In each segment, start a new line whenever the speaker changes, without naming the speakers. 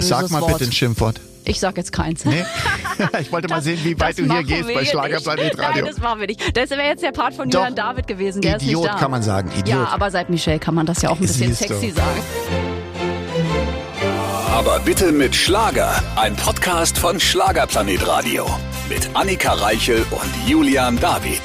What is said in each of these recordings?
Sag mal
Wort.
bitte ein Schimpfwort.
Ich sag jetzt keins.
Nee? ich wollte mal sehen, wie weit
Das
du hier gehst bei Schlagerplanet
nicht. Nein,
Radio.
das machen wir nicht. Das wäre jetzt der Part von
Doch.
Julian David gewesen. Der ist
Idiot
nicht da.
kann man sagen, Idiot.
Ja, aber seit Michelle kann man das ja auch ein bisschen
Siehst du.
sexy sagen.
Aber bitte mit Schlager. Ein Podcast von Schlagerplanet Radio. Mit Annika Reichel und Julian David.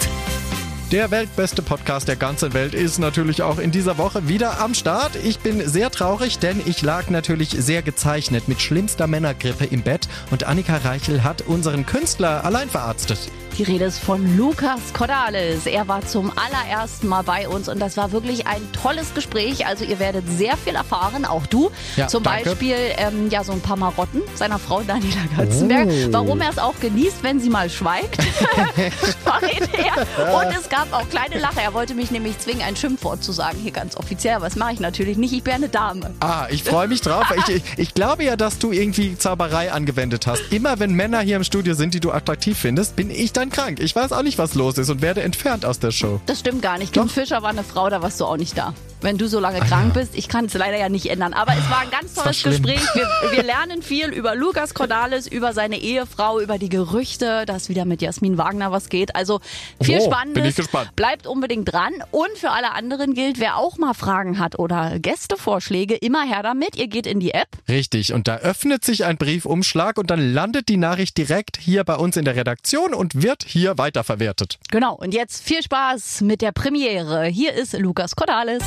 Der weltbeste Podcast der ganzen Welt ist natürlich auch in dieser Woche wieder am Start. Ich bin sehr traurig, denn ich lag natürlich sehr gezeichnet mit schlimmster Männergrippe im Bett und Annika Reichel hat unseren Künstler allein verarztet.
Die Rede ist von Lukas Cordalis. Er war zum allerersten Mal bei uns und das war wirklich ein tolles Gespräch. Also ihr werdet sehr viel erfahren, auch du.
Ja,
zum
danke.
Beispiel ähm, ja so ein paar Marotten seiner Frau Daniela Götzenberg.
Oh.
Warum er es auch genießt, wenn sie mal schweigt. verrät er. Und es gab auch kleine Lacher. Er wollte mich nämlich zwingen, ein Schimpfwort zu sagen. Hier ganz offiziell. Aber das mache ich natürlich nicht. Ich bin eine Dame.
Ah, ich freue mich drauf. Ich, ich, ich glaube ja, dass du irgendwie Zauberei angewendet hast. Immer wenn Männer hier im Studio sind, die du attraktiv findest, bin ich dann krank. Ich weiß auch nicht, was los ist und werde entfernt aus der Show.
Das stimmt gar nicht. Kim
Doch.
Fischer war eine Frau, da warst du auch nicht da. Wenn du so lange krank bist, ich kann es leider ja nicht ändern. Aber es war ein ganz tolles. Gespräch. Wir, wir lernen viel über Lukas Cordalis, über seine Ehefrau, über die Gerüchte, dass wieder mit Jasmin Wagner was geht. Also viel
Oh,
Spannendes.
bin ich gespannt.
Bleibt unbedingt dran. Und für alle anderen gilt, wer auch mal Fragen hat oder Gästevorschläge, immer her damit. Ihr geht in die App.
Richtig, und da öffnet sich ein Briefumschlag und dann landet die Nachricht direkt hier bei uns in der Redaktion und wird hier weiterverwertet.
Genau. Und jetzt viel Spaß mit der Premiere. Hier ist Lukas Cordalis.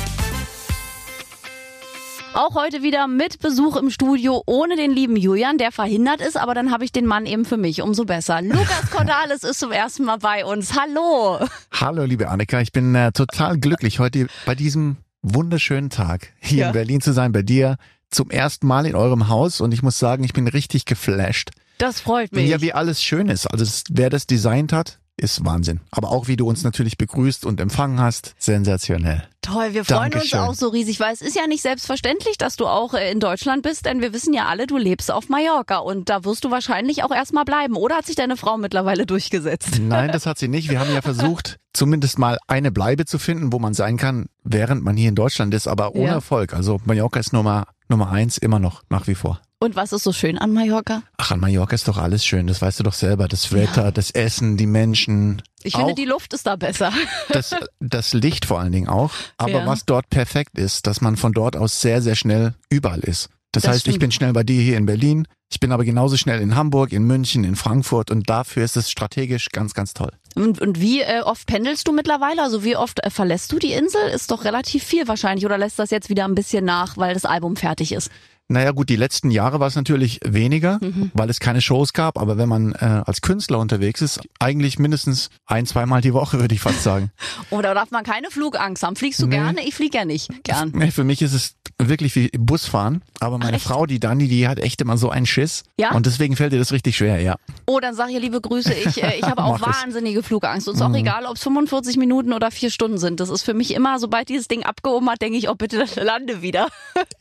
Auch heute wieder mit Besuch im Studio ohne den lieben Julian, der verhindert ist, aber dann habe ich den Mann eben für mich, umso besser. Lukas Cordalis ist zum ersten Mal bei uns. Hallo.
Hallo, liebe Annika. Ich bin äh, total glücklich, heute bei diesem wunderschönen Tag hier
Ja.
in Berlin zu sein, bei dir. Zum ersten Mal in eurem Haus und ich muss sagen, ich bin richtig geflasht.
Das freut mich.
Ja, wie alles schön ist. Also das, wer das designt hat, ist Wahnsinn. Aber auch wie du uns natürlich begrüßt und empfangen hast, sensationell.
Toll, wir freuen
Dankeschön.
uns auch so riesig, weil es ist ja nicht selbstverständlich, dass du auch äh, in Deutschland bist, denn wir wissen ja alle, du lebst auf Mallorca und da wirst du wahrscheinlich auch erstmal bleiben. Oder hat sich deine Frau mittlerweile durchgesetzt?
Nein, das hat sie nicht. Wir haben ja versucht, zumindest mal eine Bleibe zu finden, wo man sein kann, während man hier in Deutschland ist, aber ohne
Ja.
Erfolg. Also Mallorca ist Nummer, Nummer eins immer noch, nach wie vor.
Und was ist so schön an Mallorca?
Ach, an Mallorca ist doch alles schön, das weißt du doch selber. Das Wetter, das Essen, die Menschen.
Ich finde, die Luft ist da besser.
das, das Licht vor allen Dingen auch. Aber
Ja.
was dort perfekt ist, dass man von dort aus sehr, sehr schnell überall ist. Das,
Das
heißt, ich
stimmt.
bin schnell bei dir hier in Berlin. Ich bin aber genauso schnell in Hamburg, in München, in Frankfurt und dafür ist es strategisch ganz, ganz toll.
Und, und wie äh, oft pendelst du mittlerweile? Also wie oft äh, verlässt du die Insel? Ist doch relativ viel wahrscheinlich. Oder lässt das jetzt wieder ein bisschen nach, weil das Album fertig ist?
Naja gut, die letzten Jahre war es natürlich weniger,
Mhm.
weil es keine Shows gab, aber wenn man äh, als Künstler unterwegs ist, eigentlich mindestens ein, zweimal die Woche, würde ich fast sagen.
Oder darf man keine Flugangst haben? Fliegst du
Nee.
gerne? Ich fliege ja nicht gern.
Nee, Für mich ist es wirklich wie Busfahren, aber meine
echt?
Frau, die Dani, die hat echt immer so einen Schiss
Ja?
und deswegen fällt ihr das richtig schwer, ja.
Oh, dann sag ihr liebe Grüße. Ich, äh, ich habe auch
Mach es. Mhm.
wahnsinnige Flugangst. Und es ist auch egal, ob es 45 Minuten oder vier Stunden sind. Das ist für mich immer, sobald dieses Ding abgehoben hat, denke ich, oh bitte lande wieder.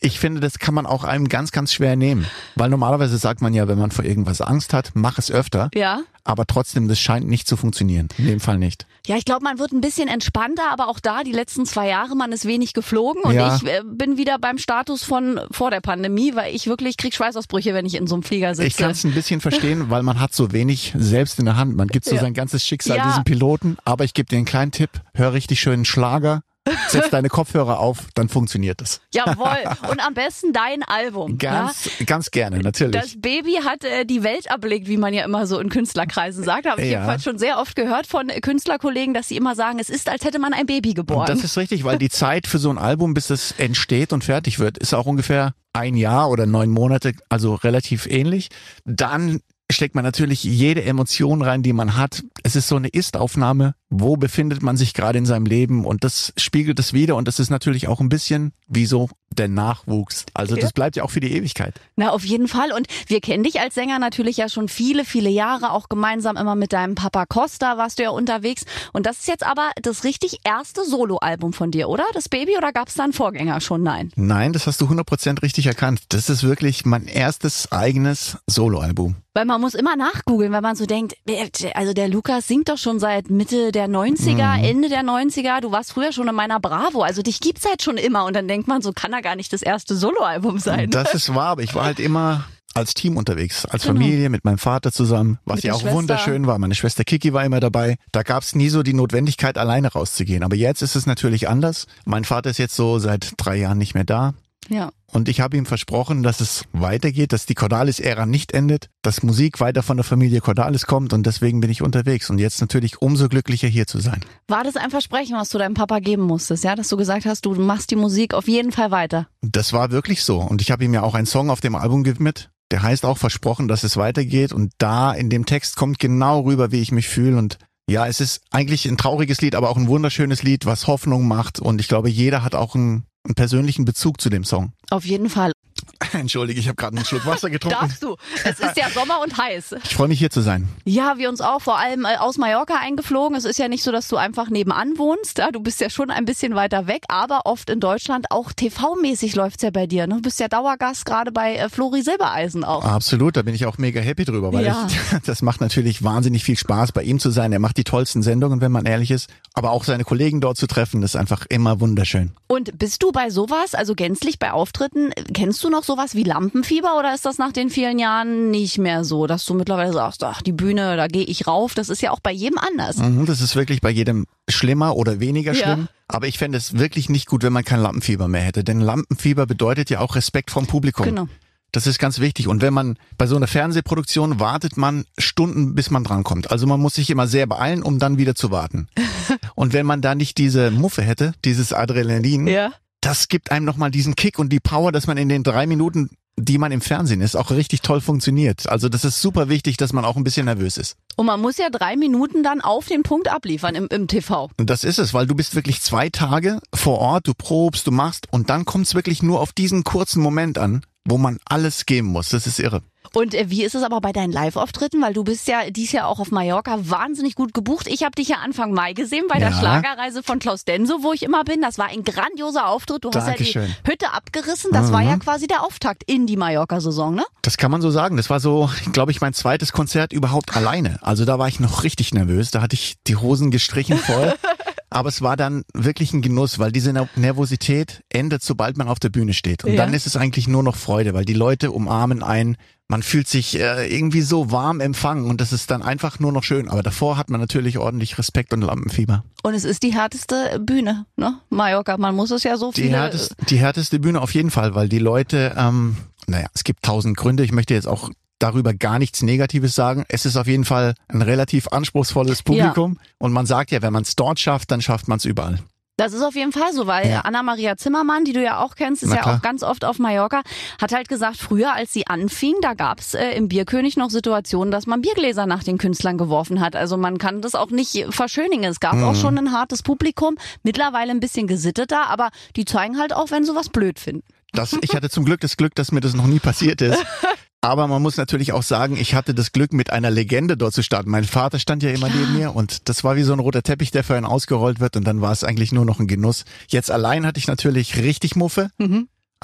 Ich finde, das kann man auch einem ganz, ganz schwer nehmen, weil normalerweise sagt man ja, wenn man vor irgendwas Angst hat, mach es öfter,
Ja.
aber trotzdem, das scheint nicht zu funktionieren. In dem Fall nicht.
Ja, ich glaube, man wird ein bisschen entspannter, aber auch da die letzten zwei Jahre, man ist wenig geflogen und
Ja.
ich äh, bin wieder beim Status von vor der Pandemie, weil ich wirklich krieg Schweißausbrüche, wenn ich in so einem Flieger sitze.
Ich kann es ein bisschen verstehen, weil man hat so wenig selbst in der Hand. Man gibt so
Ja.
sein ganzes Schicksal
Ja.
diesem Piloten. Aber ich gebe dir einen kleinen Tipp. Hör richtig schönen Schlager. Setz deine Kopfhörer auf, dann funktioniert es.
Jawohl. Und am besten dein Album.
Ganz,
ja?
ganz gerne, natürlich.
Das Baby hat äh, die Welt erblickt, wie man ja immer so in Künstlerkreisen sagt. Habe ich
Ja.
jedenfalls schon sehr oft gehört von Künstlerkollegen, dass sie immer sagen, es ist, als hätte man ein Baby geboren.
Und das ist richtig, weil die Zeit für so ein Album, bis es entsteht und fertig wird, ist auch ungefähr ein Jahr oder neun Monate, also relativ ähnlich. Dann steckt man natürlich jede Emotion rein, die man hat. Es ist so eine Ist-Aufnahme. Wo befindet man sich gerade in seinem Leben? Und das spiegelt es wieder. Und das ist natürlich auch ein bisschen wie so der Nachwuchs. Also das bleibt ja auch für die Ewigkeit.
Na, auf jeden Fall. Und wir kennen dich als Sänger natürlich ja schon viele, viele Jahre, auch gemeinsam immer mit deinem Papa Costa warst du ja unterwegs. Und das ist jetzt aber das richtig erste Soloalbum von dir, oder? Das Baby, oder gab es da einen Vorgänger schon? Nein.
Nein, das hast du 100% richtig erkannt. Das ist wirklich mein erstes eigenes Soloalbum.
Weil man muss immer nachgoogeln, weil man so denkt, also der Lukas singt doch schon seit Mitte der 90er,
Mhm.
Ende der 90er. Du warst früher schon in meiner Bravo. Also dich gibt's halt schon immer. Und dann denkt man, so kann er gar nicht das erste Soloalbum sein.
Das ist wahr, aber ich war halt immer als Team unterwegs, als
Genau.
Familie, mit meinem Vater zusammen, was
Mit
ja
der
auch
Schwester.
wunderschön war. Meine Schwester Kiki war immer dabei. Da gab's nie so die Notwendigkeit, alleine rauszugehen. Aber jetzt ist es natürlich anders. Mein Vater ist jetzt so seit drei Jahren nicht mehr da.
Ja.
Und ich habe ihm versprochen, dass es weitergeht, dass die Cordalis-Ära nicht endet, dass Musik weiter von der Familie Cordalis kommt und deswegen bin ich unterwegs und jetzt natürlich umso glücklicher hier zu sein.
War das ein Versprechen, was du deinem Papa geben musstest, ja? Dass du gesagt hast, du machst die Musik auf jeden Fall weiter.
Das war wirklich so und ich habe ihm ja auch einen Song auf dem Album gewidmet. Der heißt auch versprochen, dass es weitergeht und da in dem Text kommt genau rüber, wie ich mich fühle und ja, es ist eigentlich ein trauriges Lied, aber auch ein wunderschönes Lied, was Hoffnung macht und ich glaube, jeder hat auch einen, einen persönlichen Bezug zu dem Song.
Auf jeden Fall.
Entschuldige, ich habe gerade einen Schluck Wasser getrunken.
Darfst du. Es ist ja Sommer und heiß.
Ich freue mich hier zu sein.
Ja, wir uns auch vor allem äh, aus Mallorca eingeflogen. Es ist ja nicht so, dass du einfach nebenan wohnst. Du bist ja schon ein bisschen weiter weg, aber oft in Deutschland auch TV-mäßig läuft's ja bei dir. Ne? Du bist ja Dauergast gerade bei äh, Flori Silbereisen auch.
Absolut, da bin ich auch mega happy drüber, weil
Ja.
ich, das macht natürlich wahnsinnig viel Spaß, bei ihm zu sein. Er macht die tollsten Sendungen, wenn man ehrlich ist. Aber auch seine Kollegen dort zu treffen, das ist einfach immer wunderschön.
Und bist du bei sowas, also gänzlich bei Auftritten, kennst du noch sowas wie Lampenfieber oder ist das nach den vielen Jahren nicht mehr so, dass du mittlerweile sagst, ach, die Bühne, da gehe ich rauf. Das ist ja auch bei jedem anders.
Mhm, das ist wirklich bei jedem schlimmer oder weniger
Ja.
schlimm. Aber ich fände es wirklich nicht gut, wenn man kein Lampenfieber mehr hätte. Denn Lampenfieber bedeutet ja auch Respekt vom Publikum.
Genau.
Das ist ganz wichtig. Und wenn man bei so einer Fernsehproduktion wartet man Stunden, bis man drankommt. Also man muss sich immer sehr beeilen, um dann wieder zu warten. und wenn man da nicht diese Muffe hätte, dieses Adrenalin,
Ja.
Das gibt einem nochmal diesen Kick und die Power, dass man in den drei Minuten, die man im Fernsehen ist, auch richtig toll funktioniert. Also das ist super wichtig, dass man auch ein bisschen nervös ist.
Und man muss ja drei Minuten dann auf den Punkt abliefern im, im TV.
Und das ist es, weil du bist wirklich zwei Tage vor Ort, du probst, du machst und dann kommt es wirklich nur auf diesen kurzen Moment an, wo man alles geben muss. Das ist irre.
Und äh, wie ist es aber bei deinen Live-Auftritten? Weil du bist ja dies Jahr auch auf Mallorca wahnsinnig gut gebucht. Ich habe dich ja Anfang Mai gesehen bei der
Ja.
Schlagerreise von Klaus Denso, wo ich immer bin. Das war ein grandioser Auftritt. Du hast ja
Dankeschön.
die Hütte abgerissen. Das war ja quasi der Auftakt in die Mallorca-Saison, ne?
Das kann man so sagen. Das war so, glaube ich, mein zweites Konzert überhaupt alleine. Also da war ich noch richtig nervös. Da hatte ich die Hosen gestrichen voll. Aber es war dann wirklich ein Genuss, weil diese Ner- Nervosität endet, sobald man auf der Bühne steht. Und
Ja.
dann ist es eigentlich nur noch Freude, weil die Leute umarmen einen. Man fühlt sich äh, irgendwie so warm empfangen und das ist dann einfach nur noch schön. Aber davor hat man natürlich ordentlich Respekt und Lampenfieber.
Und es ist die härteste Bühne, ne? Mallorca. Man muss es ja so
Die
viele.
härteste, die härteste Bühne auf jeden Fall, weil die Leute, ähm, naja, es gibt tausend Gründe. Ich möchte jetzt auch darüber gar nichts Negatives sagen. Es ist auf jeden Fall ein relativ anspruchsvolles Publikum. Und man sagt ja, wenn man es dort schafft, dann schafft man es überall.
Das ist auf jeden Fall so, weil
Ja.
Anna-Maria Zimmermann, die du ja auch kennst, ist
Na
ja
klar.
auch ganz oft auf Mallorca, hat halt gesagt, früher als sie anfing, da gab's äh, im Bierkönig noch Situationen, dass man Biergläser nach den Künstlern geworfen hat. Also man kann das auch nicht verschönigen. Es gab
Mhm.
auch schon ein hartes Publikum, mittlerweile ein bisschen gesitteter, aber die zeigen halt auch, wenn sie was blöd finden.
Das, ich hatte zum Glück das Glück, dass mir das noch nie passiert ist. Aber man muss natürlich auch sagen, ich hatte das Glück, mit einer Legende dort zu starten. Mein Vater stand ja immer neben mir und das war wie so ein roter Teppich, der für einen ausgerollt wird und dann war es eigentlich nur noch ein Genuss. Jetzt allein hatte ich natürlich richtig Muffe.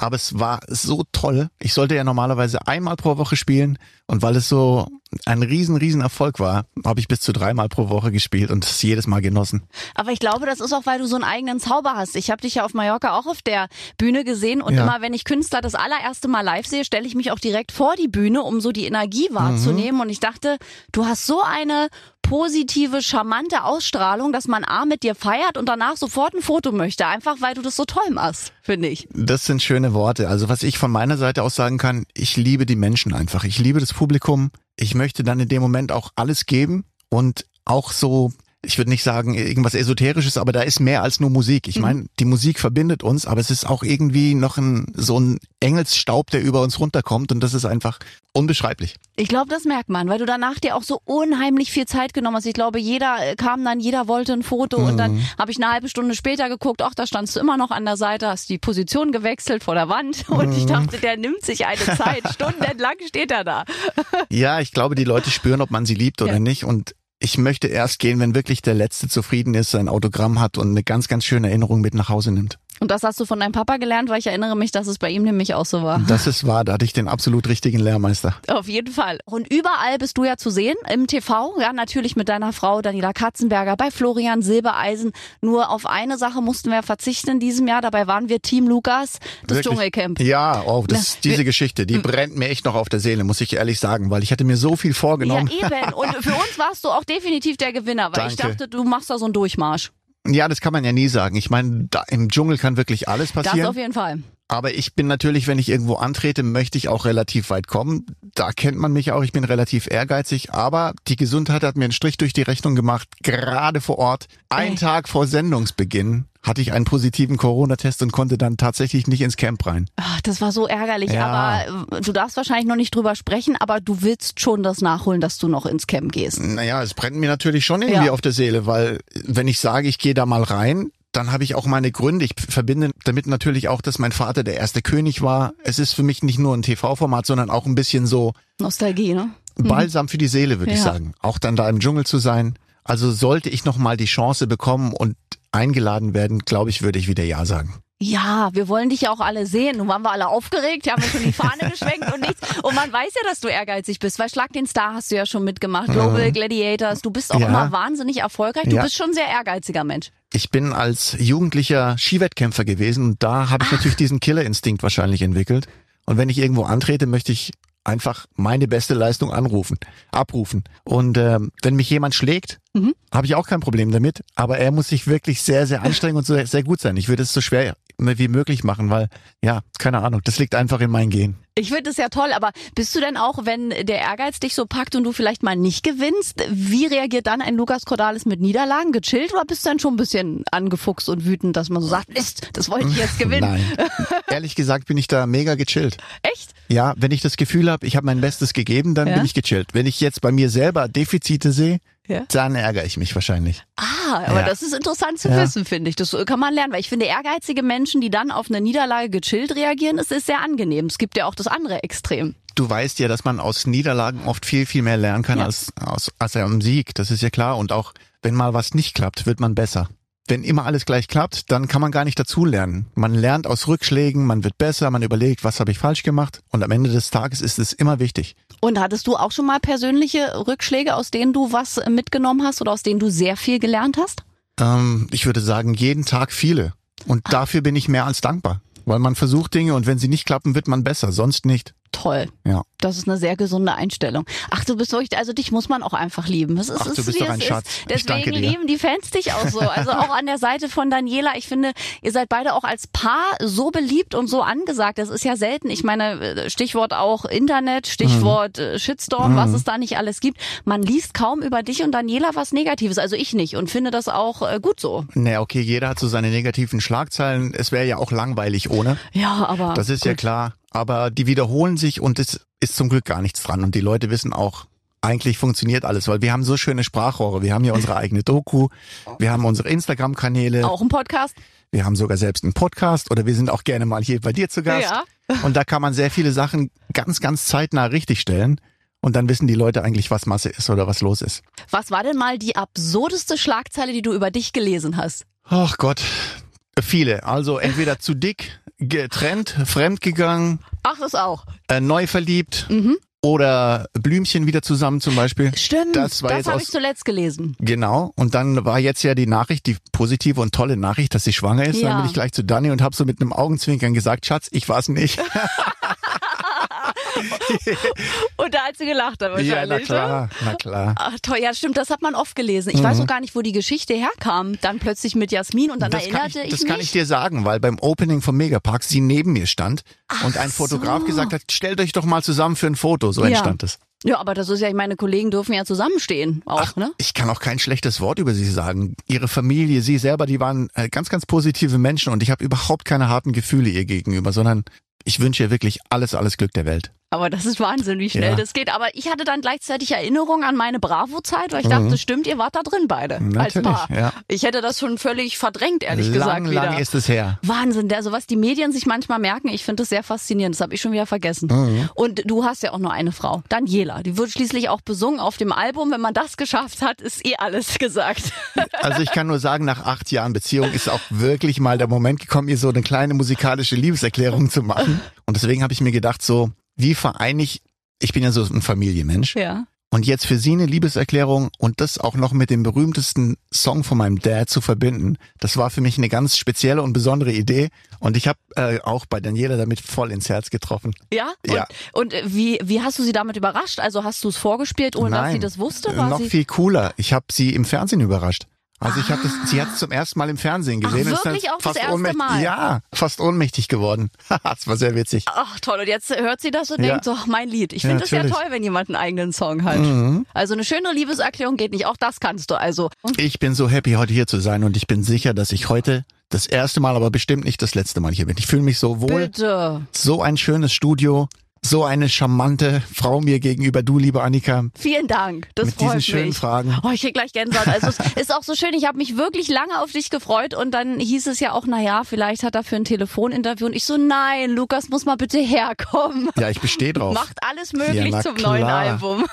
Aber es war so toll. Ich sollte ja normalerweise einmal pro Woche spielen. Und weil es so ein riesen, riesen Erfolg war, habe ich bis zu dreimal pro Woche gespielt und es jedes Mal genossen.
Aber ich glaube, das ist auch, weil du so einen eigenen Zauber hast. Ich habe dich ja auf Mallorca auch auf der Bühne gesehen und
Ja.
immer, wenn ich Künstler das allererste Mal live sehe, stelle ich mich auch direkt vor die Bühne, um so die Energie wahrzunehmen. Und ich dachte, du hast so eine positive, charmante Ausstrahlung, dass man A mit dir feiert und danach sofort ein Foto möchte. Einfach, weil du das so toll machst, finde ich.
Das sind schöne Worte. Also was ich von meiner Seite aus sagen kann, ich liebe die Menschen einfach. Ich liebe das Publikum. Ich möchte dann in dem Moment auch alles geben und auch so, ich würde nicht sagen irgendwas Esoterisches, aber da ist mehr als nur Musik. Ich meine, die Musik verbindet uns, aber es ist auch irgendwie noch ein, so ein Engelsstaub, der über uns runterkommt und das ist einfach unbeschreiblich.
Ich glaube, das merkt man, weil du danach dir auch so unheimlich viel Zeit genommen hast. Ich glaube, jeder äh, kam dann, jeder wollte ein Foto und dann habe ich eine halbe Stunde später geguckt, ach, da standst du immer noch an der Seite, hast die Position gewechselt vor der Wand und ich dachte, der nimmt sich eine Zeit. Stundenlang steht er da.
Ja, ich glaube, die Leute spüren, ob man sie liebt oder
Ja.
nicht. Und ich möchte erst gehen, wenn wirklich der Letzte zufrieden ist, sein Autogramm hat und eine ganz, ganz schöne Erinnerung mit nach Hause nimmt.
Und das hast du von deinem Papa gelernt, weil ich erinnere mich, dass es bei ihm nämlich auch so war.
Das ist wahr, da hatte ich den absolut richtigen Lehrmeister.
Auf jeden Fall. Und überall bist du ja zu sehen im TV. Ja, natürlich mit deiner Frau Daniela Katzenberger, bei Florian Silbereisen. Nur auf eine Sache mussten wir verzichten in diesem Jahr. Dabei waren wir Team Lukas, das
Wirklich?
Dschungelcamp.
Ja, oh, das,
Na,
diese Geschichte, die brennt mir echt noch auf der Seele, muss ich ehrlich sagen, weil ich hatte mir so viel vorgenommen.
Ja, eben. Und für uns warst du auch definitiv der Gewinner, weil ich
Danke.
dachte, du machst da so einen Durchmarsch.
Ja, das kann man ja nie sagen. Ich meine, da im Dschungel kann wirklich alles
Das
passieren.
auf jeden Fall.
Aber ich bin natürlich, wenn ich irgendwo antrete, möchte ich auch relativ weit kommen. Da kennt man mich auch. Ich bin relativ ehrgeizig. Aber die Gesundheit hat mir einen Strich durch die Rechnung gemacht. Gerade vor Ort. Ein
Ey.
Tag vor Sendungsbeginn hatte ich einen positiven Corona-Test und konnte dann tatsächlich nicht ins Camp rein.
Ach, das war so ärgerlich.
Ja.
Aber äh, du darfst wahrscheinlich noch nicht drüber sprechen, aber du willst schon das nachholen, dass du noch ins Camp gehst.
Naja, es brennt mir natürlich schon irgendwie
Ja.
auf der Seele, weil wenn ich sage, ich gehe da mal rein, dann habe ich auch meine Gründe. Ich verbinde damit natürlich auch, dass mein Vater der erste König war. Es ist für mich nicht nur ein TV-Format, sondern auch ein bisschen so
Nostalgie, ne?
Balsam für die Seele, würde ich
Ja.
sagen. Auch dann da im Dschungel zu sein. Also sollte ich noch mal die Chance bekommen und eingeladen werden, glaube ich, würde ich wieder Ja sagen.
Ja, wir wollen dich ja auch alle sehen. Nun waren wir alle aufgeregt, haben wir schon die Fahne geschwenkt und nichts. Und man weiß ja, dass du ehrgeizig bist, weil Schlag den Star hast du ja schon mitgemacht, Global Gladiators. Du bist auch
Ja.
immer wahnsinnig erfolgreich. Du
Ja.
bist schon ein sehr ehrgeiziger Mensch.
Ich bin als jugendlicher Skiwettkämpfer gewesen und da habe ich natürlich diesen Killerinstinkt wahrscheinlich entwickelt. Und wenn ich irgendwo antrete, möchte ich einfach meine beste Leistung anrufen, abrufen. Und ähm, wenn mich jemand schlägt,
Mhm.
habe ich auch kein Problem damit. Aber er muss sich wirklich sehr, sehr anstrengen und so sehr gut sein. Ich würde es so schwer wie möglich machen, weil, ja, keine Ahnung, das liegt einfach in mein Gen.
Ich finde es ja toll, aber bist du denn auch, wenn der Ehrgeiz dich so packt und du vielleicht mal nicht gewinnst, wie reagiert dann ein Lukas Cordalis mit Niederlagen? Gechillt oder bist du dann schon ein bisschen angefuchst und wütend, dass man so sagt, Mist, das wollte ich jetzt gewinnen?
Nein. Ehrlich gesagt bin ich da mega gechillt.
Echt?
Ja, wenn ich das Gefühl habe, ich habe mein Bestes gegeben, dann
Ja.
bin ich gechillt. Wenn ich jetzt bei mir selber Defizite sehe,
Ja.
dann ärgere ich mich wahrscheinlich.
Ah, aber
Ja.
das ist interessant zu
Ja.
wissen, finde ich. Das kann man lernen, weil ich finde, ehrgeizige Menschen, die dann auf eine Niederlage gechillt reagieren, das ist sehr angenehm. Es gibt ja auch das andere Extrem.
Du weißt ja, dass man aus Niederlagen oft viel, viel mehr lernen kann als, als, als am Sieg. Das ist ja klar. Und auch wenn mal was nicht klappt, wird man besser. Wenn immer alles gleich klappt, dann kann man gar nicht dazulernen. Man lernt aus Rückschlägen, man wird besser, man überlegt, was habe ich falsch gemacht. Und am Ende des Tages ist es immer wichtig.
Und hattest du auch schon mal persönliche Rückschläge, aus denen du was mitgenommen hast oder aus denen du sehr viel gelernt hast?
Ähm, ich würde sagen, jeden Tag viele. Und dafür bin ich mehr als dankbar. Weil man versucht Dinge und wenn sie nicht klappen, wird man besser, sonst nicht.
Toll.
Ja.
Das ist eine sehr gesunde Einstellung. Ach, du bist wirklich, also dich muss man auch einfach lieben. Das ist,
Ach, du
ist,
bist
wie
doch
es
ein
ist.
Schatz. Ich
Deswegen lieben die Fans dich auch so. Also auch an der Seite von Daniela. Ich finde, ihr seid beide auch als Paar so beliebt und so angesagt. Das ist ja selten. Ich meine, Stichwort auch Internet, Stichwort äh, Shitstorm, was es da nicht alles gibt. Man liest kaum über dich und Daniela was Negatives. Also ich nicht und finde das auch äh, gut so.
Naja, okay, jeder hat so seine negativen Schlagzeilen. Es wäre ja auch langweilig ohne.
Ja, aber.
Das ist ja
gut.
klar. Aber die wiederholen sich und es ist zum Glück gar nichts dran. Und die Leute wissen auch, eigentlich funktioniert alles, weil wir haben so schöne Sprachrohre. Wir haben ja unsere eigene Doku, wir haben unsere Instagram-Kanäle,
Auch ein Podcast.
wir haben sogar selbst einen Podcast oder wir sind auch gerne mal hier bei dir zu Gast.
Ja.
Und da kann man sehr viele Sachen ganz, ganz zeitnah richtigstellen. Und dann wissen die Leute eigentlich, was Masse ist oder was los ist.
Was war denn mal die absurdeste Schlagzeile, die du über dich gelesen hast?
Ach Gott, viele. Also entweder zu dick, getrennt, fremdgegangen,
Ach, das auch.
äh, neu verliebt
Mhm.
oder Blümchen wieder zusammen zum Beispiel.
Stimmt,
Das war
das habe ich zuletzt gelesen.
Genau. Und dann war jetzt ja die Nachricht, die positive und tolle Nachricht, dass sie schwanger ist.
Ja.
Dann bin ich gleich zu Dani und habe so mit einem Augenzwinkern gesagt, Schatz, ich war's nicht.
Und da hat sie gelacht dann
ja,
wahrscheinlich.
na
ne?
klar, na klar.
Ach toll, ja stimmt, das hat man oft gelesen. Ich
Mhm.
weiß auch gar nicht, wo die Geschichte herkam. Dann plötzlich mit Jasmin und dann
Das
erinnerte
ich,
ich,
das
mich.
kann ich dir sagen, weil beim Opening vom Megapark sie neben mir stand und ein Fotograf
so.
gesagt hat, stellt euch doch mal zusammen für ein Foto. So
Ja.
entstand es.
ja, aber das ist ja, meine Kollegen dürfen ja zusammenstehen auch, ne?
Ich kann auch kein schlechtes Wort über sie sagen. Ihre Familie, sie selber, die waren äh, ganz, ganz positive Menschen und ich habe überhaupt keine harten Gefühle ihr gegenüber, sondern ich wünsche ihr wirklich alles, alles Glück der Welt.
Aber das ist Wahnsinn, wie schnell
Ja.
das geht. Aber ich hatte dann gleichzeitig Erinnerung an meine Bravo-Zeit, weil ich dachte, stimmt, ihr wart da drin beide als
Mhm. Natürlich,
Paar.
ja.
Ich hätte das schon völlig verdrängt, ehrlich
lang,
gesagt. Wieder.
lang ist es her.
Wahnsinn, also was die Medien sich manchmal merken, ich finde das sehr faszinierend. Das habe ich schon wieder vergessen.
Mhm.
Und du hast ja auch nur eine Frau, Daniela. Die wird schließlich auch besungen auf dem Album. Wenn man das geschafft hat, ist eh alles gesagt.
Also ich kann nur sagen, nach acht Jahren Beziehung ist auch wirklich mal der Moment gekommen, ihr so eine kleine musikalische Liebeserklärung zu machen. Und deswegen habe ich mir gedacht, so, wie vereine ich, ich bin ja so ein Familienmensch.
ja.
Und jetzt für sie eine Liebeserklärung und das auch noch mit dem berühmtesten Song von meinem Dad zu verbinden, das war für mich eine ganz spezielle und besondere Idee. Und ich habe äh, auch bei Daniela damit voll ins Herz getroffen.
Ja? Und,
Ja.
und äh, wie, wie hast du sie damit überrascht? Also hast du es vorgespielt, ohne dass sie das wusste? War
noch viel cooler. Ich habe sie im Fernsehen überrascht. Also ich habe das, sie hat es zum ersten Mal im Fernsehen
Ach,
gesehen. und ist
wirklich
dann
auch das
fast
erste
ohnmächtig,
Mal?
Ja, fast ohnmächtig geworden. das war sehr witzig.
Ach toll, und jetzt hört sie das und
Ja.
denkt so, ach, mein Lied. Ich
Ja,
finde es ja
natürlich.
toll, wenn jemand einen eigenen Song hat.
Mhm.
Also eine schöne Liebeserklärung geht nicht, auch das kannst du also.
Ich bin so happy, heute hier zu sein und ich bin sicher, dass ich heute das erste Mal, aber bestimmt nicht das letzte Mal hier bin. Ich fühle mich so wohl.
bitte.
So ein schönes Studio, so eine charmante Frau mir gegenüber, du liebe Annika.
Vielen Dank. Das
Mit
freut
diesen schönen
mich.
Fragen.
Oh, ich krieg gleich Gänsehaut. Also es ist auch so schön. Ich habe mich wirklich lange auf dich gefreut und dann hieß es ja auch, na ja, vielleicht hat er für ein Telefoninterview und ich so, nein, Lukas muss mal bitte herkommen.
Ja, ich bestehe drauf.
Macht alles möglich
Ja,
zum neuen
klar.
Album.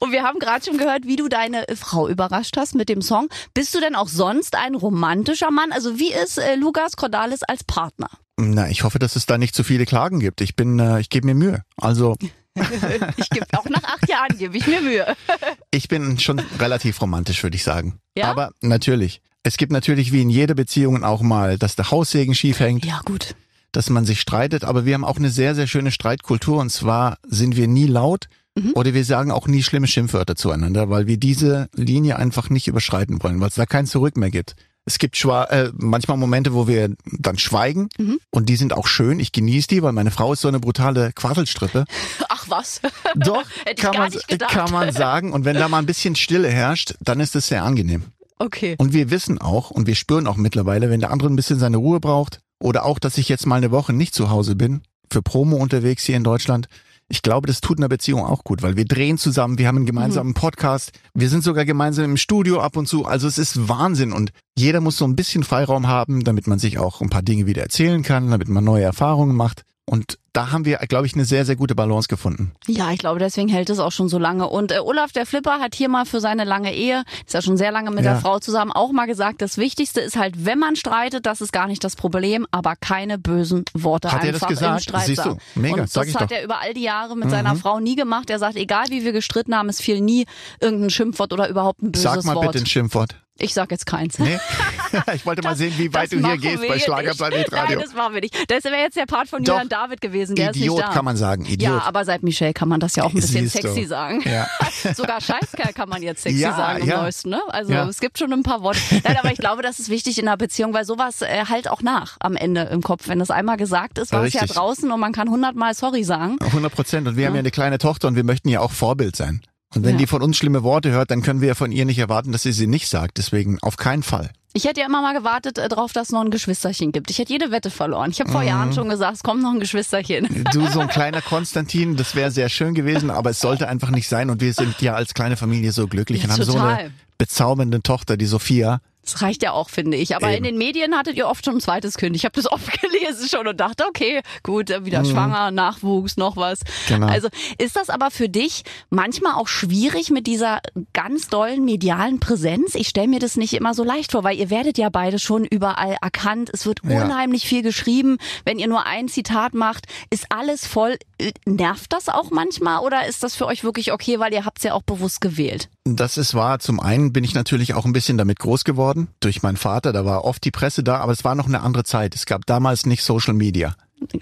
Und wir haben gerade schon gehört, wie du deine Frau überrascht hast mit dem Song. Bist du denn auch sonst ein romantischer Mann? Also wie ist äh, Lukas Cordalis als Partner?
Na, ich hoffe, dass es da nicht zu viele Klagen gibt. Ich bin, äh, ich gebe mir Mühe. Also
Ich gebe auch nach acht Jahren gebe ich mir Mühe.
ich bin schon relativ romantisch, würde ich sagen.
Ja?
Aber natürlich. Es gibt natürlich wie in jeder Beziehung auch mal, dass der Haussegen schief hängt,
Ja gut.
dass man sich streitet. Aber wir haben auch eine sehr, sehr schöne Streitkultur. Und zwar sind wir nie laut
Mhm.
oder wir sagen auch nie schlimme Schimpfwörter zueinander, weil wir diese Linie einfach nicht überschreiten wollen, weil es da kein Zurück mehr gibt. Es gibt schwa äh, manchmal Momente, wo wir dann schweigen
Mhm.
und die sind auch schön. Ich genieße die, weil meine Frau ist so eine brutale Quasselstrippe.
Ach was.
Doch, kann, man, kann man sagen. Und wenn da mal ein bisschen Stille herrscht, dann ist es sehr angenehm.
Okay.
Und wir wissen auch und wir spüren auch mittlerweile, wenn der andere ein bisschen seine Ruhe braucht oder auch, dass ich jetzt mal eine Woche nicht zu Hause bin, für Promo unterwegs hier in Deutschland. Ich glaube, das tut einer Beziehung auch gut, weil wir drehen zusammen, wir haben einen gemeinsamen Podcast, wir sind sogar gemeinsam im Studio ab und zu. Also es ist Wahnsinn und jeder muss so ein bisschen Freiraum haben, damit man sich auch ein paar Dinge wieder erzählen kann, damit man neue Erfahrungen macht. Und da haben wir, glaube ich, eine sehr, sehr gute Balance gefunden.
Ja, ich glaube, deswegen hält es auch schon so lange. Und äh, Olaf, der Flipper, hat hier mal für seine lange Ehe, ist ja schon sehr lange mit
Ja.
der Frau zusammen, auch mal gesagt, das Wichtigste ist halt, wenn man streitet, das ist gar nicht das Problem, aber keine bösen Worte
Hat er das
einfach
gesagt?
im Streit
Siehst du, mega,
Und
sag
das
ich
hat
doch.
er über all die Jahre mit seiner Frau nie gemacht. Er sagt, egal wie wir gestritten haben, es fiel nie irgendein Schimpfwort oder überhaupt ein böses
Sag mal
Wort.
bitte ein Schimpfwort.
Ich sag jetzt keins.
Nee? ich wollte mal sehen, wie weit du hier gehst bei. Schlagerplanet Radio.
Nein, das machen wir nicht. Das wäre jetzt der Part von
Doch.
Julian David gewesen, der
Idiot
ist nicht da.
kann man sagen, Idiot.
Ja, aber seit Michelle kann man das ja auch ein bisschen
Siehst du.
sexy sagen.
Ja.
Sogar Scheißkerl kann man jetzt sexy
Ja,
sagen im
ja.
neuesten, ne? Also
Ja.
es gibt schon ein paar Worte. Nein, aber ich glaube, das ist wichtig in einer Beziehung, weil sowas äh, halt auch nach am Ende im Kopf. Wenn das einmal gesagt ist, war es ja draußen und man kann hundertmal sorry sagen.
100 Prozent. Und wir haben ja eine kleine Tochter und wir möchten ja auch Vorbild sein. Und wenn
Ja.
die von uns schlimme Worte hört, dann können wir ja von ihr nicht erwarten, dass sie sie nicht sagt. Deswegen auf keinen Fall.
Ich hätte ja immer mal gewartet äh, darauf, dass es noch ein Geschwisterchen gibt. Ich hätte jede Wette verloren. Ich habe vor Jahren schon gesagt, es kommt noch ein Geschwisterchen.
Du, so ein kleiner Konstantin, das wäre sehr schön gewesen, aber es sollte einfach nicht sein. Und wir sind ja als kleine Familie so glücklich
Ja,
und haben so eine bezaubernde Tochter, die Sophia.
Das reicht ja auch, finde ich. Aber
Eben.
in den Medien hattet ihr oft schon ein zweites Kind. Ich habe das oft gelesen schon und dachte, okay, gut, wieder schwanger, Nachwuchs, noch was.
Mhm. Genau.
Also ist das aber für dich manchmal auch schwierig mit dieser ganz dollen medialen Präsenz? Ich stelle mir das nicht immer so leicht vor, weil ihr werdet ja beide schon überall erkannt. Es wird
Ja.
unheimlich viel geschrieben. Wenn ihr nur ein Zitat macht, ist alles voll. Äh, Nervt das auch manchmal oder ist das für euch wirklich okay, weil ihr habt es ja auch bewusst gewählt?
Das ist wahr. Zum einen bin ich natürlich auch ein bisschen damit groß geworden. Durch meinen Vater, da war oft die Presse da, aber es war noch eine andere Zeit. Es gab damals nicht Social Media.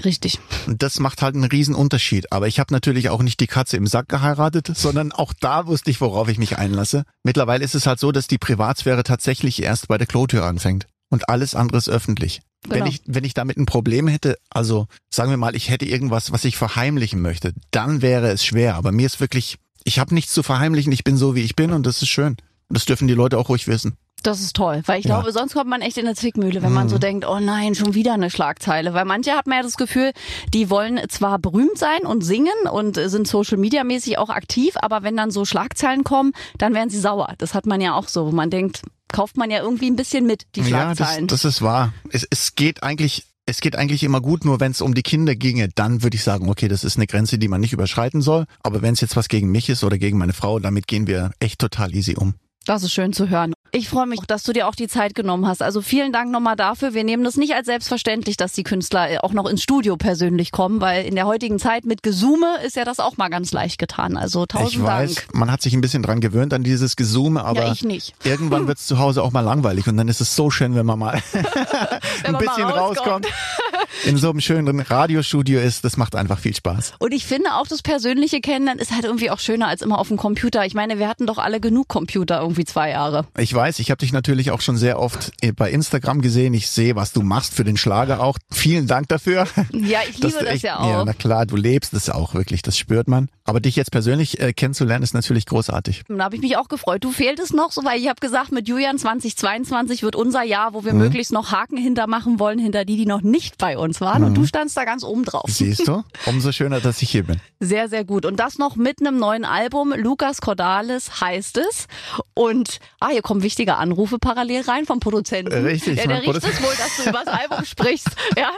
Richtig.
Und das macht halt einen riesen Unterschied. Aber ich habe natürlich auch nicht die Katze im Sack geheiratet, sondern auch da wusste ich, worauf ich mich einlasse. Mittlerweile ist es halt so, dass die Privatsphäre tatsächlich erst bei der Klotür anfängt. Und alles andere ist öffentlich. Wenn
Genau.
ich, wenn ich damit ein Problem hätte, also sagen wir mal, ich hätte irgendwas, was ich verheimlichen möchte, dann wäre es schwer. Aber mir ist wirklich, ich habe nichts zu verheimlichen, ich bin so, wie ich bin und das ist schön. Und das dürfen die Leute auch ruhig wissen.
Das ist toll, weil ich
Ja.
glaube, sonst kommt man echt in eine Zwickmühle, wenn man so denkt, oh nein, schon wieder eine Schlagzeile. Weil manche hat man ja das Gefühl, die wollen zwar berühmt sein und singen und sind Social Media mäßig auch aktiv, aber wenn dann so Schlagzeilen kommen, dann werden sie sauer. Das hat man ja auch so, wo man denkt, kauft man ja irgendwie ein bisschen mit, die
Ja, das,
Schlagzeilen.
das ist wahr. Es, es geht eigentlich, es geht eigentlich immer gut, nur wenn es um die Kinder ginge, dann würde ich sagen, okay, das ist eine Grenze, die man nicht überschreiten soll. Aber wenn es jetzt was gegen mich ist oder gegen meine Frau, damit gehen wir echt total easy um.
Das ist schön zu hören. Ich freue mich, dass du dir auch die Zeit genommen hast. Also vielen Dank nochmal dafür. Wir nehmen das nicht als selbstverständlich, dass die Künstler äh, auch noch ins Studio persönlich kommen, weil in der heutigen Zeit mit Gesume ist ja das auch mal ganz leicht getan. Also tausend
ich weiß,
Dank.
man hat sich ein bisschen dran gewöhnt an dieses Gesume, aber
Ja, ich nicht.
irgendwann wird es zu Hause auch mal langweilig und dann ist es so schön, wenn man mal
Wenn
ein
man mal
bisschen
rauskommt.
rauskommt, in so einem schönen Radiostudio ist. Das macht einfach viel Spaß.
Und ich finde auch das persönliche Kennenlernen ist halt irgendwie auch schöner als immer auf dem Computer. Ich meine, wir hatten doch alle genug Computer irgendwie zwei Jahre.
Ich weiß, ich habe dich natürlich auch schon sehr oft äh, bei Instagram gesehen. Ich sehe, was du machst für den Schlager auch. Vielen Dank dafür.
Ja, ich liebe
Dass du
das
echt-
ja auch.
Ja, na klar, du lebst das auch wirklich, das spürt man. Aber dich jetzt persönlich äh, kennenzulernen ist natürlich großartig.
Da habe ich mich auch gefreut. Du fehltest noch, so weil ich habe gesagt, mit Julian 2022 wird unser Jahr, wo wir
Mhm.
möglichst noch Haken hintermachen wollen, hinter die, die noch nicht bei uns waren. Und
Mhm.
du standst da ganz oben drauf.
Siehst du? Umso schöner, dass ich hier bin.
Sehr, sehr gut. Und das noch mit einem neuen Album. Lukas Cordalis heißt es. Und ah, hier kommen wichtige Anrufe parallel rein vom Produzenten.
Richtig,
Ja, der riecht es wohl, dass du über das Album sprichst. Ja,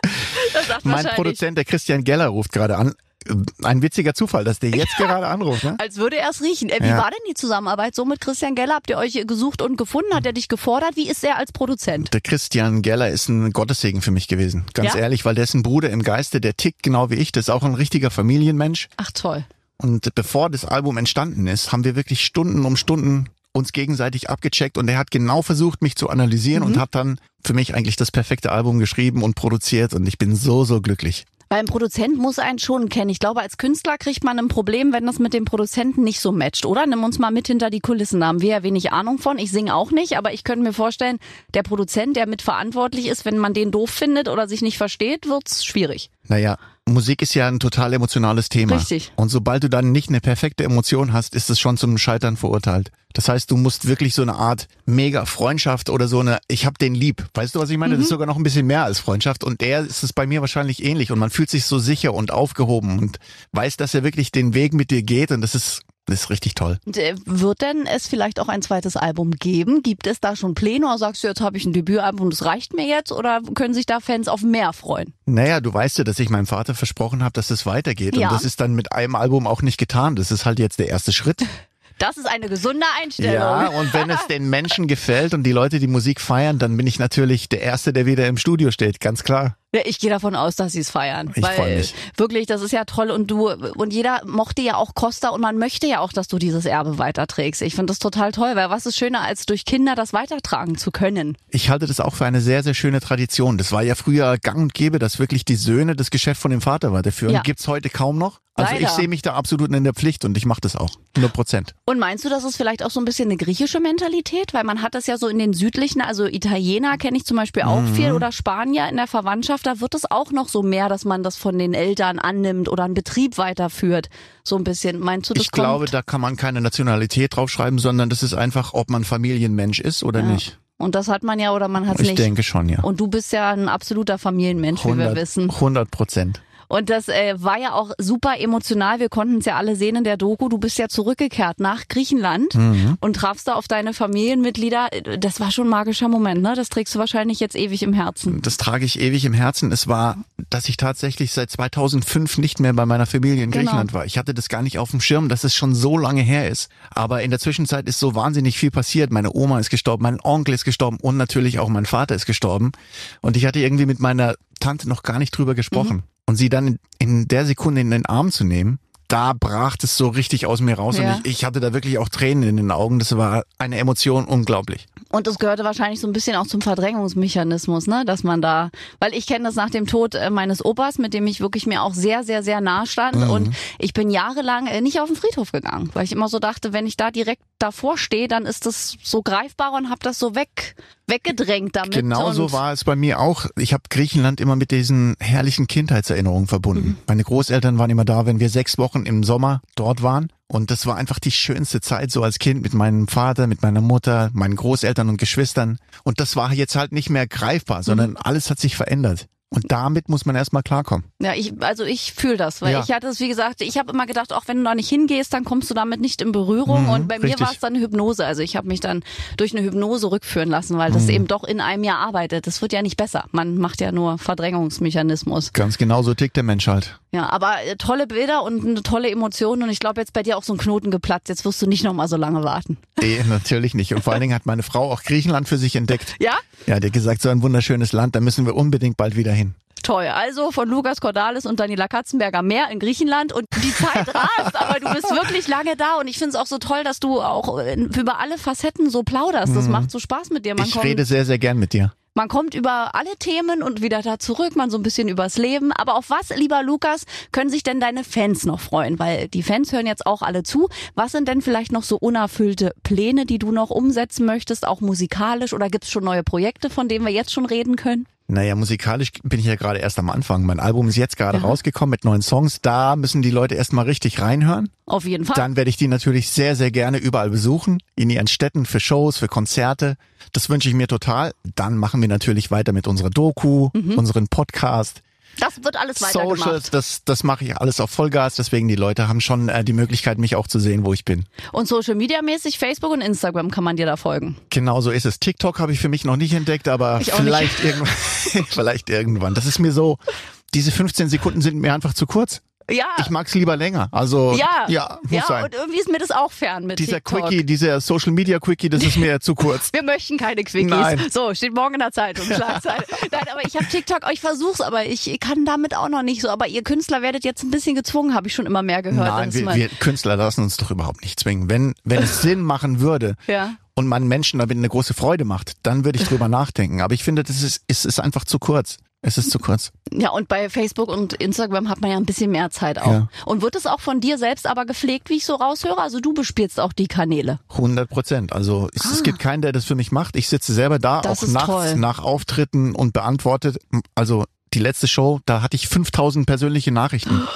das sagt
Mein. Produzent, der Christian Geller, ruft gerade an. Ein witziger Zufall, dass der jetzt gerade anruft. Ne?
Als würde er es riechen. Äh, wie
Ja.
war denn die Zusammenarbeit so mit Christian Geller? Habt ihr euch gesucht und gefunden? Hat er dich gefordert? Wie ist er als Produzent?
Der Christian Geller ist ein Gottessegen für mich gewesen. Ganz
Ja?
ehrlich, weil der ist ein Bruder im Geiste, der tickt genau wie ich. Das ist auch ein richtiger Familienmensch.
Ach toll.
Und bevor das Album entstanden ist, haben wir wirklich Stunden um Stunden uns gegenseitig abgecheckt und er hat genau versucht, mich zu analysieren
Mhm.
und hat dann für mich eigentlich das perfekte Album geschrieben und produziert und ich bin so, so glücklich.
Ein Produzent muss einen schon kennen. Ich glaube, als Künstler kriegt man ein Problem, wenn das mit dem Produzenten nicht so matcht, oder? Nimm uns mal mit hinter die Kulissen. Da haben wir ja wenig Ahnung von. Ich singe auch nicht, aber ich könnte mir vorstellen, der Produzent, der mitverantwortlich ist, wenn man den doof findet oder sich nicht versteht, wird's schwierig.
Naja, Musik ist ja ein total emotionales Thema.
Richtig.
Und sobald du dann nicht eine perfekte Emotion hast, ist es schon zum Scheitern verurteilt. Das heißt, du musst wirklich so eine Art mega Freundschaft oder so eine, ich hab den lieb. Weißt du, was ich meine? Das ist sogar noch ein bisschen mehr als Freundschaft. Und der ist es bei mir wahrscheinlich ähnlich. Und man fühlt sich so sicher und aufgehoben und weiß, dass er wirklich den Weg mit dir geht. Und das ist, das ist richtig toll.
Äh, wird denn es vielleicht auch ein zweites Album geben? Gibt es da schon Pläne oder sagst du, jetzt habe ich ein Debütalbum, das reicht mir jetzt? Oder können sich da Fans auf mehr freuen?
Naja, du weißt ja, dass ich meinem Vater versprochen habe, dass es weitergeht.
Ja.
Und das ist dann mit einem Album auch nicht getan. Das ist halt jetzt der erste Schritt.
Das ist eine gesunde Einstellung.
Ja, und wenn es den Menschen gefällt und die Leute die Musik feiern, dann bin ich natürlich der Erste, der wieder im Studio steht, ganz klar.
Ja, ich gehe davon aus, dass sie es feiern.
Ich
weil
mich.
wirklich, das ist ja toll und du und jeder mochte ja auch Costa und man möchte ja auch, dass du dieses Erbe weiterträgst. Ich finde das total toll, weil was ist schöner, als durch Kinder das weitertragen zu können?
Ich halte das auch für eine sehr, sehr schöne Tradition. Das war ja früher gang und gäbe, dass wirklich die Söhne das Geschäft von dem Vater weiterführen.
Ja.
Gibt's heute kaum noch. Also
Leider.
ich sehe mich da absolut in der Pflicht und ich mache das auch. 100 Prozent.
Und meinst du, das ist vielleicht auch so ein bisschen eine griechische Mentalität? Weil man hat das ja so in den südlichen, also Italiener kenne ich zum Beispiel auch
Mhm.
viel oder Spanier in der Verwandtschaft, da wird es auch noch so mehr, dass man das von den Eltern annimmt oder einen Betrieb weiterführt. So ein bisschen. Meinst du, das
Ich glaube,
kommt?
da kann man keine Nationalität draufschreiben, sondern das ist einfach, ob man Familienmensch ist oder
Ja.
nicht.
Und das hat man ja oder man hat es
Ich
nicht.
denke schon, ja.
Und du bist ja ein absoluter Familienmensch, wie wir wissen.
100 Prozent.
Und das äh, war ja auch super emotional. Wir konnten es ja alle sehen in der Doku. Du bist ja zurückgekehrt nach Griechenland
Mhm.
und trafst da auf deine Familienmitglieder. Das war schon ein magischer Moment, ne? Das trägst du wahrscheinlich jetzt ewig im Herzen.
Das trage ich ewig im Herzen. Es war, dass ich tatsächlich seit 2005 nicht mehr bei meiner Familie in
Genau.
Griechenland war. Ich hatte das gar nicht auf dem Schirm, dass es schon so lange her ist. Aber in der Zwischenzeit ist so wahnsinnig viel passiert. Meine Oma ist gestorben, mein Onkel ist gestorben und natürlich auch mein Vater ist gestorben. Und ich hatte irgendwie mit meiner Tante noch gar nicht drüber gesprochen. Und sie dann in, der Sekunde in den Arm zu nehmen, da brach es so richtig aus mir raus
Ja.
und ich, ich hatte da wirklich auch Tränen in den Augen. Das war eine Emotion unglaublich.
Und das gehörte wahrscheinlich so ein bisschen auch zum Verdrängungsmechanismus, ne? Dass man da, weil ich kenne das nach dem Tod äh, meines Opas, mit dem ich wirklich mir auch sehr, sehr, sehr nah stand. Und ich bin jahrelang äh, nicht auf den Friedhof gegangen, weil ich immer so dachte, wenn ich da direkt davor stehe, dann ist das so greifbar und habe das so weg weggedrängt damit.
Genau so
und
war es bei mir auch. Ich habe Griechenland immer mit diesen herrlichen Kindheitserinnerungen verbunden.
Mhm.
Meine Großeltern waren immer da, wenn wir sechs Wochen im Sommer dort waren. Und das war einfach die schönste Zeit so als Kind mit meinem Vater, mit meiner Mutter, meinen Großeltern und Geschwistern. Und das war jetzt halt nicht mehr greifbar, sondern
Mhm.
alles hat sich verändert. Und damit muss man erstmal klarkommen.
Ja, ich, also ich fühle das, weil
Ja.
ich hatte es, wie gesagt, ich habe immer gedacht, auch wenn du da nicht hingehst, dann kommst du damit nicht in Berührung.
Mhm,
und bei mir
richtig.
war es dann eine Hypnose. Also ich habe mich dann durch eine Hypnose rückführen lassen, weil
Mhm.
das eben doch in einem Jahr arbeitet. Das wird ja nicht besser. Man macht ja nur Verdrängungsmechanismus.
Ganz genau so tickt der Mensch halt.
Ja, aber äh, tolle Bilder und eine tolle Emotion. Und ich glaube, jetzt bei dir auch so ein Knoten geplatzt. Jetzt wirst du nicht noch mal so lange warten.
Nee, natürlich nicht. Und vor allen Dingen hat meine Frau auch Griechenland für sich entdeckt.
Ja?
Ja, hat gesagt, so ein wunderschönes Land, da müssen wir unbedingt bald wieder hin.
Toll. Also von Lukas Cordalis und Daniela Katzenberger mehr in Griechenland und die Zeit rast, aber du bist wirklich lange da und ich finde es auch so toll, dass du auch über alle Facetten so plauderst. Das macht so Spaß mit dir. Man
ich
kommt,
rede sehr, sehr gern mit dir.
Man kommt über alle Themen und wieder da zurück, man so ein bisschen übers Leben. Aber auf was, lieber Lukas, können sich denn deine Fans noch freuen? Weil die Fans hören jetzt auch alle zu. Was sind denn vielleicht noch so unerfüllte Pläne, die du noch umsetzen möchtest, auch musikalisch? Oder gibt es schon neue Projekte, von denen wir jetzt schon reden können?
Naja, musikalisch bin ich ja gerade erst am Anfang. Mein Album ist jetzt gerade rausgekommen mit neuen Songs. Da müssen die Leute erstmal richtig reinhören.
Auf jeden Fall.
Dann werde ich die natürlich sehr, sehr gerne überall besuchen. In ihren Städten, für Shows, für Konzerte. Das wünsche ich mir total. Dann machen wir natürlich weiter mit unserer Doku, unseren Podcast.
Das wird alles weitergemacht.
Socials, das, das mache ich alles auf Vollgas. Deswegen die Leute haben schon äh, die Möglichkeit, mich auch zu sehen, wo ich bin.
Und Social Media mäßig, Facebook und Instagram kann man dir da folgen.
Genau so ist es. TikTok habe ich für mich noch nicht entdeckt, aber vielleicht irgendwann, vielleicht irgendwann. Das ist mir so, diese 15 Sekunden sind mir einfach zu kurz.
Ja.
Ich mag's lieber länger. Also
ja.
ja, muss
ja,
sein.
und irgendwie ist mir das auch fern mit
Dieser
TikTok.
Quickie, dieser Social Media Quickie, das ist mir zu kurz.
Wir möchten keine Quickies.
Nein.
So, steht morgen in der Zeitung, Schlagzeile. Nein, aber ich habe TikTok, ich versuch's, aber ich kann damit auch noch nicht so. Aber ihr Künstler werdet jetzt ein bisschen gezwungen, habe ich schon immer mehr gehört.
Nein, wir, wir Künstler lassen uns doch überhaupt nicht zwingen. Wenn, wenn es Sinn machen würde
Ja.
und man Menschen damit eine große Freude macht, dann würde ich drüber nachdenken. Aber ich finde, das ist, es ist einfach zu kurz. Es ist zu kurz.
ja, und bei Facebook und Instagram hat man ja ein bisschen mehr Zeit auch.
Ja.
Und wird es auch von dir selbst aber gepflegt, wie ich so raushöre? Also du bespielst auch die Kanäle.
100 Prozent. Also es, es gibt keinen, der das für mich macht. Ich sitze selber da,
Ah. Das
auch nachts
toll.
nach Auftritten und beantwortet. Also die letzte Show, da hatte ich 5000 persönliche Nachrichten.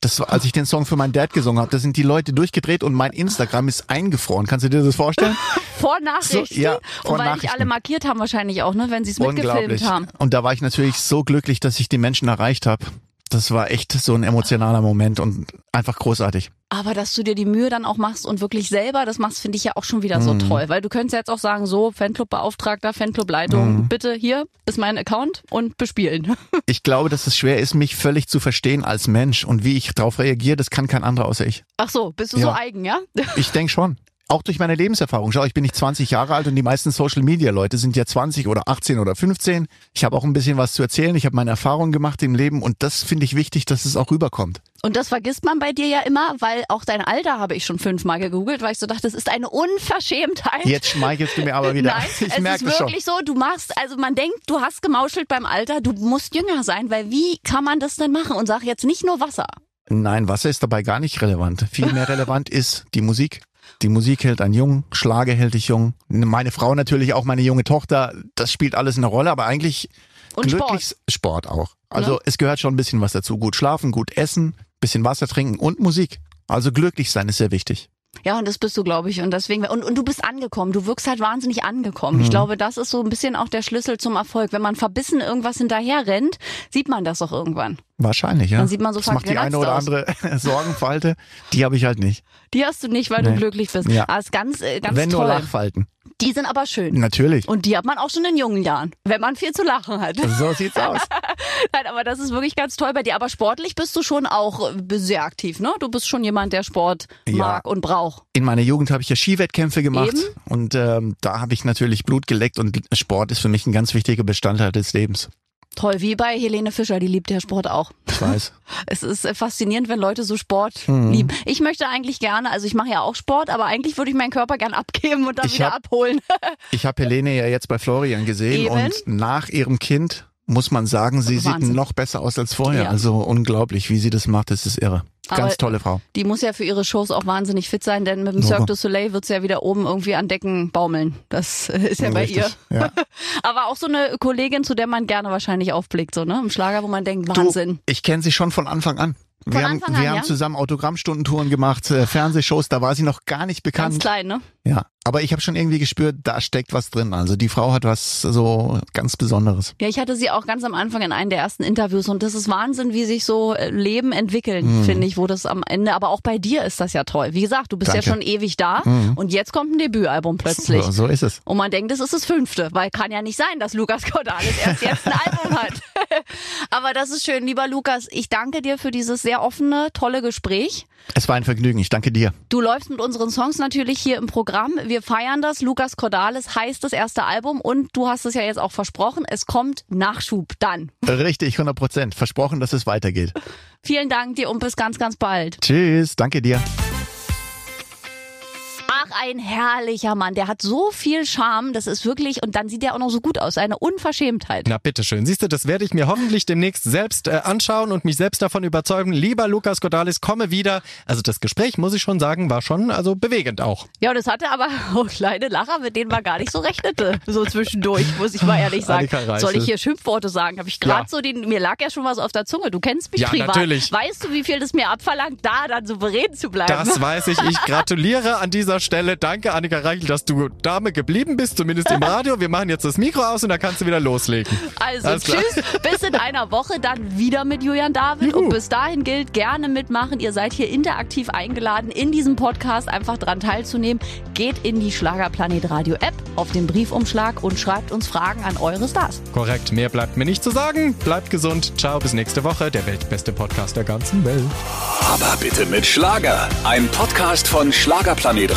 Das war, als ich den Song für meinen Dad gesungen habe, da sind die Leute durchgedreht und mein Instagram ist eingefroren. Kannst du dir das vorstellen?
Vor Nachrichten.
So, ja,
und
vor
weil dich
Nachrichten.
alle markiert haben wahrscheinlich auch, ne, wenn sie es mitgefilmt haben.
Und da war ich natürlich so glücklich, dass ich die Menschen erreicht habe. Das war echt so ein emotionaler Moment und einfach großartig.
Aber dass du dir die Mühe dann auch machst und wirklich selber das machst, finde ich ja auch schon wieder so
Mhm.
toll. Weil du könntest ja jetzt auch sagen, so, Fanclub-Beauftragter, Fanclub-Leitung,
Mhm.
bitte hier ist mein Account und bespielen.
Ich glaube, dass es schwer ist, mich völlig zu verstehen als Mensch und wie ich darauf reagiere, das kann kein anderer außer ich.
Ach so, bist du so
Ja.
eigen, ja?
Ich denke schon. Auch durch meine Lebenserfahrung. Schau, ich bin nicht 20 Jahre alt und die meisten Social Media Leute sind ja 20 oder 18 oder 15. Ich habe auch ein bisschen was zu erzählen. Ich habe meine Erfahrungen gemacht im Leben und das finde ich wichtig, dass es auch rüberkommt.
Und das vergisst man bei dir ja immer, weil auch dein Alter habe ich schon fünfmal gegoogelt, weil ich so dachte, das ist eine Unverschämtheit.
Jetzt schmeichelst du mir aber wieder.
Nein,
ich
es
merke
ist
das schon.
wirklich so, du machst, also man denkt, du hast gemauschelt beim Alter, du musst jünger sein, weil wie kann man das denn machen? Und sag jetzt nicht nur Wasser.
Nein, Wasser ist dabei gar nicht relevant. Viel mehr relevant ist die Musik. Die Musik hält einen jung, Schlager hält dich jung. Meine Frau natürlich, auch meine junge Tochter, das spielt alles eine Rolle, aber eigentlich
Und
glücklich Sport auch. Also
Ne?
es gehört schon ein bisschen was dazu. Gut schlafen, gut essen, bisschen Wasser trinken und Musik. Also glücklich sein ist sehr wichtig.
Ja, und das bist du, glaube ich. Und deswegen, und, und du bist angekommen. Du wirkst halt wahnsinnig angekommen.
Mhm.
Ich glaube, das ist so ein bisschen auch der Schlüssel zum Erfolg. Wenn man verbissen irgendwas hinterher rennt, sieht man das doch irgendwann.
Wahrscheinlich, ja.
Dann sieht man so
das macht die eine oder
aus.
andere Sorgenfalte. Die habe ich halt nicht.
Die hast du nicht, weil du
Nee.
glücklich bist.
Ja.
Aber ist ganz, äh, ganz
Wenn nur
toll.
Lachfalten.
Die sind aber schön.
Natürlich.
Und die hat man auch schon in jungen Jahren, wenn man viel zu lachen hat.
So sieht's aus.
Nein, aber das ist wirklich ganz toll bei dir. Aber sportlich bist du schon auch äh, sehr aktiv, ne? Du bist schon jemand, der Sport
Ja.
mag und braucht.
In meiner Jugend habe ich ja Skiwettkämpfe gemacht
Eben.
und ähm, da habe ich natürlich Blut geleckt und Sport ist für mich ein ganz wichtiger Bestandteil des Lebens.
Toll, wie bei Helene Fischer, die liebt ja Sport auch.
Ich weiß.
Es ist äh, faszinierend, wenn Leute so Sport
Mhm.
lieben. Ich möchte eigentlich gerne, also ich mache ja auch Sport, aber eigentlich würde ich meinen Körper gern abgeben und dann
Ich
wieder
hab-
abholen.
Ich habe Helene ja jetzt bei Florian gesehen
Eben.
und nach ihrem Kind muss man sagen, sie
Wahnsinn.
sieht noch besser aus als vorher.
Ja.
Also unglaublich, wie sie das macht, das ist irre. Ganz
Aber-
tolle Frau.
Die muss ja für ihre Shows auch wahnsinnig fit sein, denn mit dem. Cirque du Soleil wird sie ja wieder oben irgendwie an Decken baumeln. Das äh, ist ja bei
Richtig.
ihr.
Ja.
Aber auch so eine Kollegin, zu der man gerne wahrscheinlich aufblickt, so, ne? Im Schlager, wo man denkt, Wahnsinn.
Du, ich kenne sie schon von Anfang an.
Von
wir haben,
an,
wir
ja?
haben zusammen Autogrammstundentouren gemacht, äh, Fernsehshows, da war sie noch gar nicht
Ganz
bekannt.
klein, ne?
Ja, aber ich habe schon irgendwie gespürt, da steckt was drin. Also die Frau hat was so ganz Besonderes.
Ja, ich hatte sie auch ganz am Anfang in einem der ersten Interviews und das ist Wahnsinn, wie sich so äh, Leben entwickeln,
Mhm.
finde ich, wo das am Ende, aber auch bei dir ist das ja toll. Wie gesagt, du bist ja
Danke. Mhm.
schon ewig da und jetzt kommt ein Debütalbum plötzlich.
So, so ist es.
Und man denkt, es ist das fünfte, weil kann ja nicht sein, dass Lukas Cordalis erst jetzt ein Album hat. Aber das ist schön, lieber Lukas. Ich danke dir für dieses sehr offene, tolle Gespräch.
Es war ein Vergnügen. Ich danke dir.
Du läufst mit unseren Songs natürlich hier im Programm. Wir feiern das. Lukas Cordalis heißt das erste Album und du hast es ja jetzt auch versprochen. Es kommt Nachschub dann.
Richtig, 100 Prozent. Versprochen, dass es weitergeht.
Vielen Dank dir und bis ganz, ganz bald.
Tschüss, danke dir.
Ach, ein herrlicher Mann. Der hat so viel Charme. Das ist wirklich, und dann sieht er auch noch so gut aus. Eine Unverschämtheit.
Na bitteschön. Siehst du, das werde ich mir hoffentlich demnächst selbst äh, anschauen und mich selbst davon überzeugen. Lieber Lukas Godalis, komme wieder. Also das Gespräch, muss ich schon sagen, war schon also bewegend auch.
Ja, und es hatte aber auch kleine Lacher, mit denen man gar nicht so rechnete. So zwischendurch, muss ich mal ehrlich sagen. Soll ich hier Schimpfworte sagen? Habe ich gerade
Ja.
so den, mir lag ja schon was auf der Zunge. Du kennst mich
Ja,
privat.
natürlich.
Weißt du, wie viel das mir abverlangt, da dann souverän zu bleiben?
Das weiß ich. Ich gratuliere an dieser Stelle. Danke, Annika Reichel, dass du Dame geblieben bist, zumindest im Radio. Wir machen jetzt das Mikro aus und dann kannst du wieder loslegen.
Also
Alles klar.
tschüss, bis in einer Woche dann wieder mit Julian David. Und bis dahin gilt, gerne mitmachen. Ihr seid hier interaktiv eingeladen, in diesem Podcast einfach dran teilzunehmen. Geht in die Schlagerplanet Radio App auf den Briefumschlag und schreibt uns Fragen an eure Stars.
Korrekt, mehr bleibt mir nicht zu sagen. Bleibt gesund. Ciao, bis nächste Woche. Der weltbeste Podcast der ganzen Welt.
Aber bitte mit Schlager. Ein Podcast von Schlagerplanet